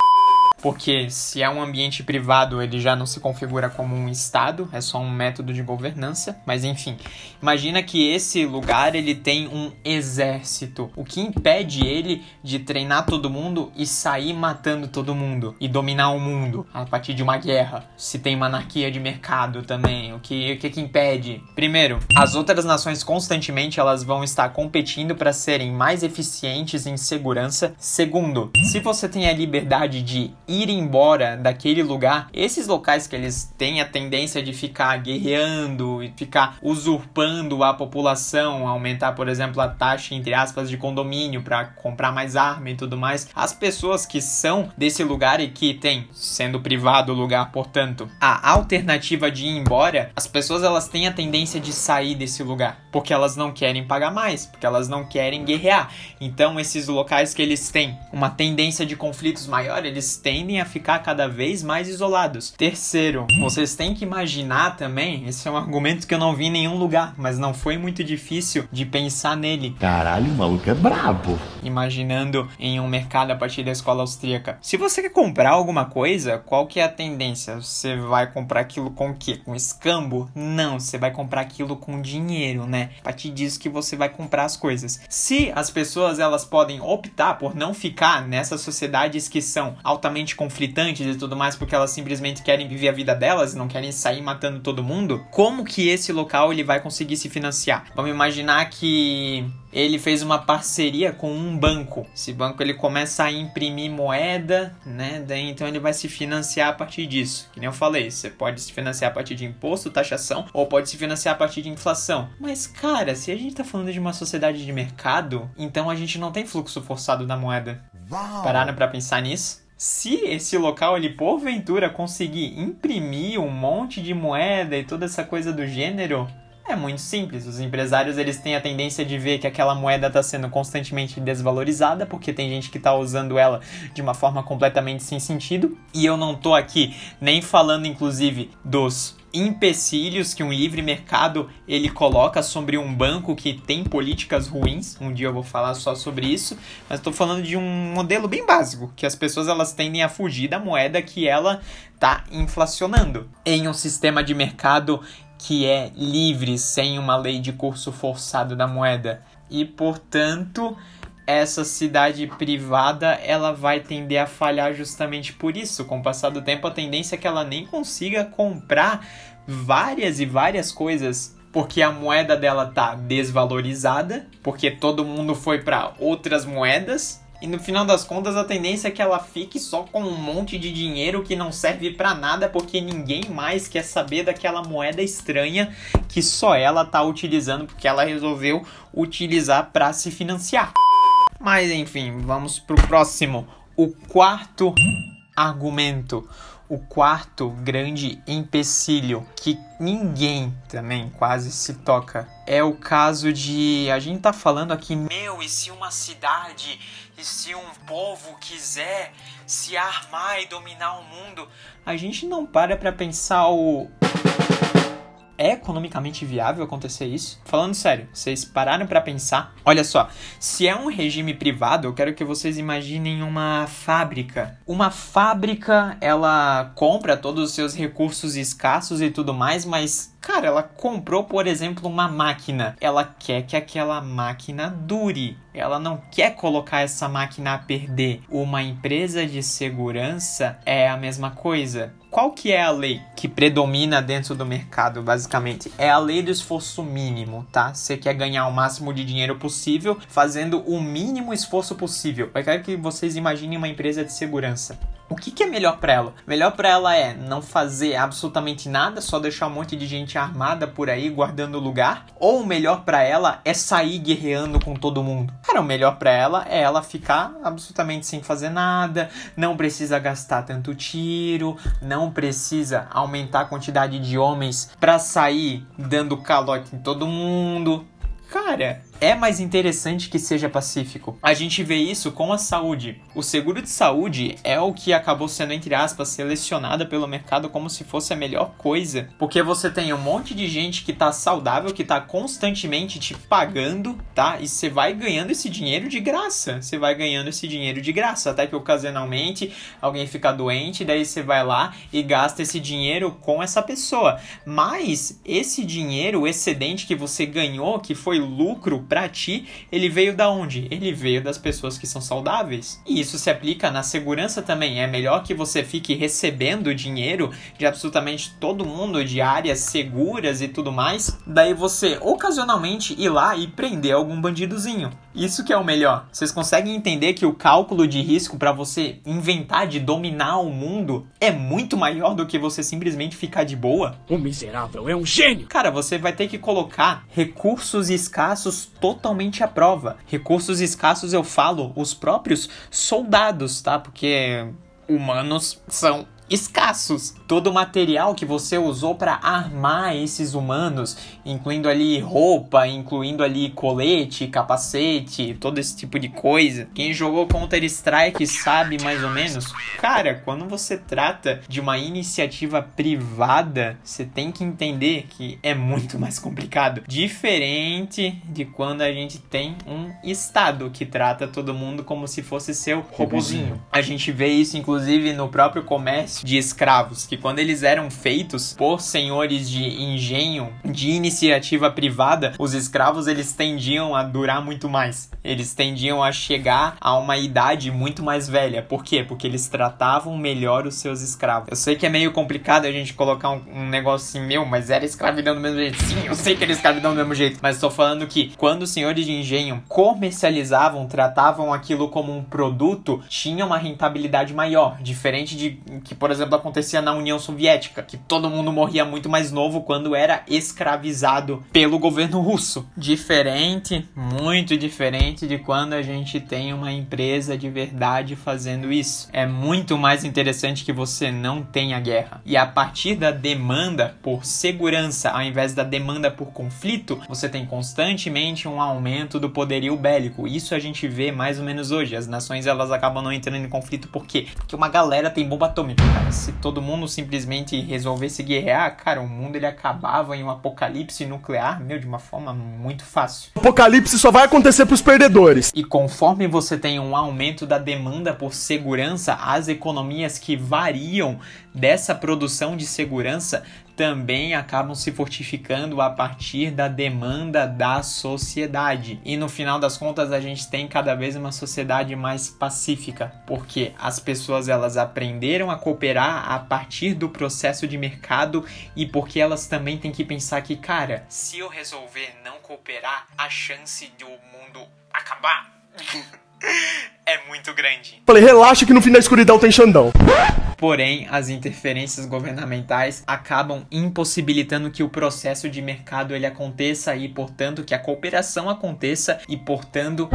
Speaker 1: Porque se é um ambiente privado, ele já não se configura como um estado, é só um método de governança. Mas enfim, imagina que esse lugar ele tem um exército, o que impede ele de treinar todo mundo e sair matando todo mundo e dominar o mundo a partir de uma guerra. Se tem uma anarquia de mercado também, o que o que, que impede? Primeiro, as outras nações constantemente elas vão estar competindo para serem mais eficientes em segurança. Segundo, se você tem a liberdade de ir embora daquele lugar, esses locais que eles têm a tendência de ficar guerreando e ficar usurpando a população, aumentar, por exemplo, a taxa entre aspas de condomínio para comprar mais arma e tudo mais, as pessoas que são desse lugar e que tem, sendo privado o lugar, portanto, a alternativa de ir embora, as pessoas elas têm a tendência de sair desse lugar, porque elas não querem pagar mais, porque elas não querem guerrear. Então, esses locais que eles têm uma tendência de conflitos maior, eles tendem a ficar cada vez mais isolados. Terceiro, vocês têm que imaginar também, esse é um argumento que eu não vi em nenhum lugar, mas não foi muito difícil de pensar nele.
Speaker 2: Caralho, o maluco é brabo.
Speaker 1: Imaginando em um mercado a partir da escola austríaca. Se você quer comprar alguma coisa, qual que é a tendência? Você vai comprar aquilo com o quê? Com escambo? Não, você vai comprar aquilo com dinheiro, né? A partir disso que você vai comprar as coisas. Se as pessoas elas podem optar por não ficar nessas sociedades que são altamente conflitantes e tudo mais porque elas simplesmente querem viver a vida delas e não querem sair matando todo mundo, como que esse local ele vai conseguir se financiar? Vamos imaginar que ele fez uma parceria com um banco. Esse banco ele começa a imprimir moeda, né? Daí então ele vai se financiar a partir disso. Que nem eu falei, você pode se financiar a partir de imposto, taxação, ou pode se financiar a partir de inflação. Mas cara, se a gente tá falando de uma sociedade de mercado, então a gente não tem fluxo forçado da moeda. Pararam para pensar nisso? Se esse local ele porventura conseguir imprimir um monte de moeda e toda essa coisa do gênero, é muito simples. Os empresários eles têm a tendência de ver que aquela moeda está sendo constantemente desvalorizada, porque tem gente que está usando ela de uma forma completamente sem sentido. E eu não tô aqui nem falando, inclusive, dos empecilhos que um livre mercado ele coloca sobre um banco que tem políticas ruins. Um dia eu vou falar só sobre isso, mas estou falando de um modelo bem básico, que as pessoas elas tendem a fugir da moeda que ela está inflacionando. Em um sistema de mercado que é livre, sem uma lei de curso forçado da moeda. E, portanto, essa cidade privada ela vai tender a falhar justamente por isso. Com o passar do tempo, a tendência é que ela nem consiga comprar várias e várias coisas porque a moeda dela tá desvalorizada, porque todo mundo foi para outras moedas. E no final das contas, a tendência é que ela fique só com um monte de dinheiro que não serve para nada, porque ninguém mais quer saber daquela moeda estranha que só ela tá utilizando, porque ela resolveu utilizar para se financiar. Mas enfim, vamos pro próximo. O quarto argumento. O quarto grande empecilho que ninguém também quase se toca é o caso de. A gente tá falando aqui, meu, e se uma cidade, e se um povo quiser se armar e dominar o mundo? A gente não para pra pensar o é economicamente viável acontecer isso? Falando sério, vocês pararam para pensar? Olha só, se é um regime privado, eu quero que vocês imaginem uma fábrica. Uma fábrica, ela compra todos os seus recursos escassos e tudo mais, mas Cara, ela comprou, por exemplo, uma máquina. Ela quer que aquela máquina dure. Ela não quer colocar essa máquina a perder. Uma empresa de segurança é a mesma coisa. Qual que é a lei que predomina dentro do mercado, basicamente? É a lei do esforço mínimo, tá? Você quer ganhar o máximo de dinheiro possível fazendo o mínimo esforço possível. Eu quero que vocês imaginem uma empresa de segurança. O que, que é melhor para ela? Melhor para ela é não fazer absolutamente nada, só deixar um monte de gente armada por aí guardando o lugar? Ou o melhor para ela é sair guerreando com todo mundo? Cara, o melhor para ela é ela ficar absolutamente sem fazer nada, não precisa gastar tanto tiro, não precisa aumentar a quantidade de homens para sair dando calote em todo mundo. Cara, é mais interessante que seja pacífico. A gente vê isso com a saúde. O seguro de saúde é o que acabou sendo, entre aspas, selecionado pelo mercado como se fosse a melhor coisa. Porque você tem um monte de gente que tá saudável, que tá constantemente te pagando, tá? E você vai ganhando esse dinheiro de graça. Você vai ganhando esse dinheiro de graça. Até que ocasionalmente alguém fica doente, daí você vai lá e gasta esse dinheiro com essa pessoa. Mas esse dinheiro, excedente que você ganhou, que foi lucro para ti, ele veio da onde? Ele veio das pessoas que são saudáveis. E isso se aplica na segurança também. É melhor que você fique recebendo dinheiro de absolutamente todo mundo, de áreas seguras e tudo mais. Daí você ocasionalmente ir lá e prender algum bandidozinho. Isso que é o melhor. Vocês conseguem entender que o cálculo de risco para você inventar de dominar o mundo é muito maior do que você simplesmente ficar de boa?
Speaker 12: O miserável é um gênio!
Speaker 1: Cara, você vai ter que colocar recursos escassos totalmente à prova. Recursos escassos eu falo os próprios soldados, tá? Porque humanos são escassos. Todo o material que você usou para armar esses humanos, incluindo ali roupa, incluindo ali colete, capacete, todo esse tipo de coisa. Quem jogou Counter Strike sabe mais ou menos. Cara, quando você trata de uma iniciativa privada, você tem que entender que é muito mais complicado. Diferente de quando a gente tem um estado que trata todo mundo como se fosse seu robozinho. A gente vê isso inclusive no próprio comércio de escravos, que quando eles eram feitos por senhores de engenho, de iniciativa privada, os escravos eles tendiam a durar muito mais. Eles tendiam a chegar a uma idade muito mais velha. Por quê? Porque eles tratavam melhor os seus escravos. Eu sei que é meio complicado a gente colocar um, um negócio assim, meu, mas era escravidão do mesmo jeito. Sim, eu sei que era escravidão do mesmo jeito. Mas estou falando que quando os senhores de engenho comercializavam, tratavam aquilo como um produto, tinha uma rentabilidade maior. Diferente de que, por exemplo, acontecia na União Soviética, que todo mundo morria muito mais novo quando era escravizado pelo governo russo. Diferente, muito diferente de quando a gente tem uma empresa de verdade fazendo isso. É muito mais interessante que você não tenha guerra. E a partir da demanda por segurança, ao invés da demanda por conflito, você tem constantemente um aumento do poderio bélico. Isso a gente vê mais ou menos hoje. As nações elas acabam não entrando em conflito por quê? Porque uma galera tem bomba atômica, cara. Se todo mundo simplesmente resolvesse guerrear, cara, o mundo ele acabava em um apocalipse nuclear, meu, de uma forma muito fácil.
Speaker 13: Apocalipse só vai acontecer pros perdedores.
Speaker 1: E conforme você tem um aumento da demanda por segurança, as economias que variam dessa produção de segurança também acabam se fortificando a partir da demanda da sociedade. E no final das contas a gente tem cada vez uma sociedade mais pacífica, porque as pessoas elas aprenderam a cooperar a partir do processo de mercado e porque elas também têm que pensar que, cara, se eu resolver não cooperar, a chance do mundo acabar é muito grande.
Speaker 13: Falei, relaxa que no fim da escuridão tem Xandão.
Speaker 1: Porém, as interferências governamentais acabam impossibilitando que o processo de mercado ele aconteça e, portanto, que a cooperação aconteça e, portanto,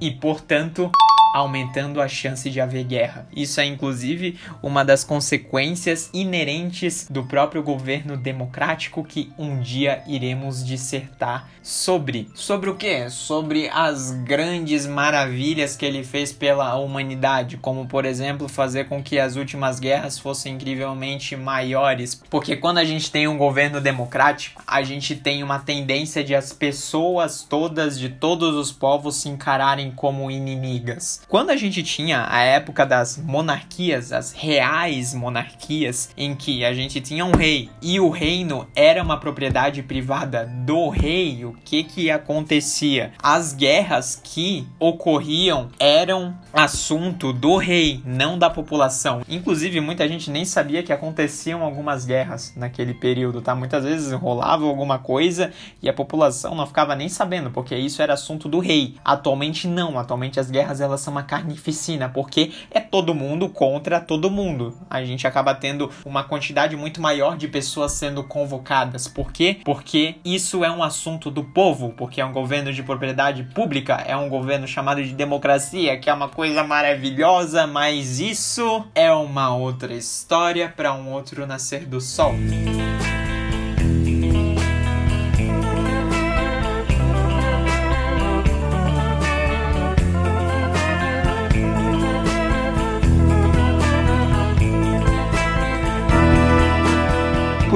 Speaker 1: e, portanto, aumentando a chance de haver guerra. Isso é inclusive uma das consequências inerentes do próprio governo democrático que um dia iremos dissertar sobre. Sobre o que? Sobre as grandes maravilhas que ele fez pela humanidade, como por exemplo fazer com que as últimas guerras fossem incrivelmente maiores. Porque quando a gente tem um governo democrático, a gente tem uma tendência de as pessoas todas de todos os povos se encararem como inimigas. Quando a gente tinha a época das monarquias, as reais monarquias, em que a gente tinha um rei e o reino era uma propriedade privada do rei, o que que acontecia? As guerras que ocorriam eram assunto do rei, não da população. Inclusive, muita gente nem sabia que aconteciam algumas guerras naquele período, tá? Muitas vezes rolava alguma coisa e a população não ficava nem sabendo, porque isso era assunto do rei. Atualmente não, atualmente as guerras elas são uma carnificina, porque é todo mundo contra todo mundo. A gente acaba tendo uma quantidade muito maior de pessoas sendo convocadas. Por quê? Porque isso é um assunto do povo, porque é um governo de propriedade pública, é um governo chamado de democracia, que é uma coisa maravilhosa, mas isso é uma outra história para um outro nascer do sol.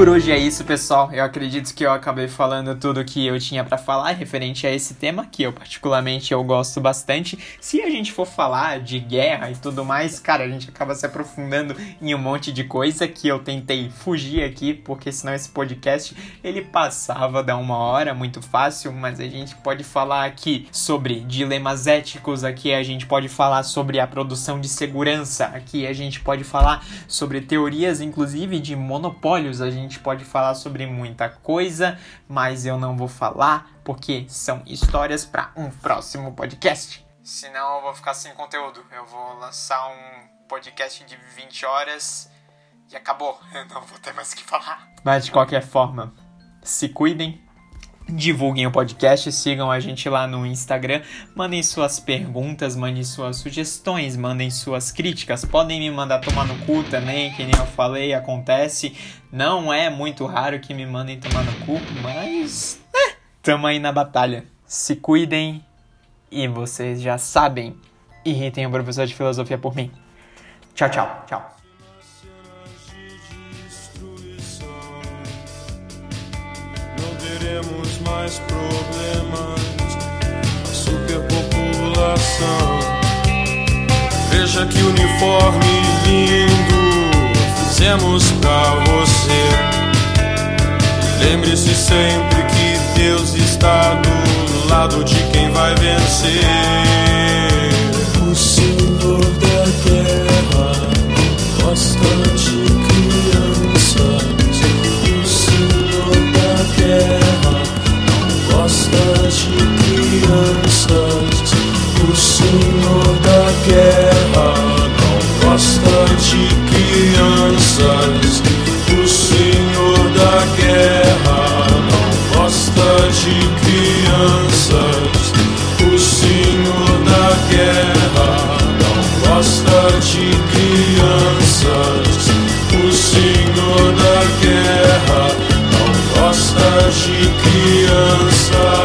Speaker 1: Por hoje é isso, pessoal. Eu acredito que eu acabei falando tudo que eu tinha para falar referente a esse tema, que eu particularmente eu gosto bastante. Se a gente for falar de guerra e tudo mais, cara, a gente acaba se aprofundando em um monte de coisa que eu tentei fugir aqui, porque senão esse podcast ele passava da uma hora muito fácil, mas a gente pode falar aqui sobre dilemas éticos, aqui a gente pode falar sobre a produção de segurança, aqui a gente pode falar sobre teorias inclusive de monopólios, a gente gente pode falar sobre muita coisa, mas eu não vou falar porque são histórias para um próximo podcast. Senão eu vou ficar sem conteúdo. Eu vou lançar um podcast de 20 horas e acabou. Eu não vou ter mais o que falar. Mas de qualquer forma, se cuidem, divulguem o podcast, sigam a gente lá no Instagram, mandem suas perguntas, mandem suas sugestões, mandem suas críticas, podem me mandar tomar no cu também, que nem eu falei, acontece, não é muito raro que me mandem tomar no cu, mas é, tamo aí na batalha. Se cuidem e vocês já sabem, irritem o professor de filosofia por mim. Tchau, tchau, tchau.
Speaker 14: Mais problemas. A superpopulação. Veja que uniforme lindo fizemos pra você. Lembre-se sempre que Deus está do lado de quem vai vencer. O Senhor da guerra gosta de crianças. crianças. O senhor da guerra não gosta de crianças. O senhor da guerra não gosta de crianças. O senhor da guerra não gosta de crianças. O senhor da guerra não gosta de crianças.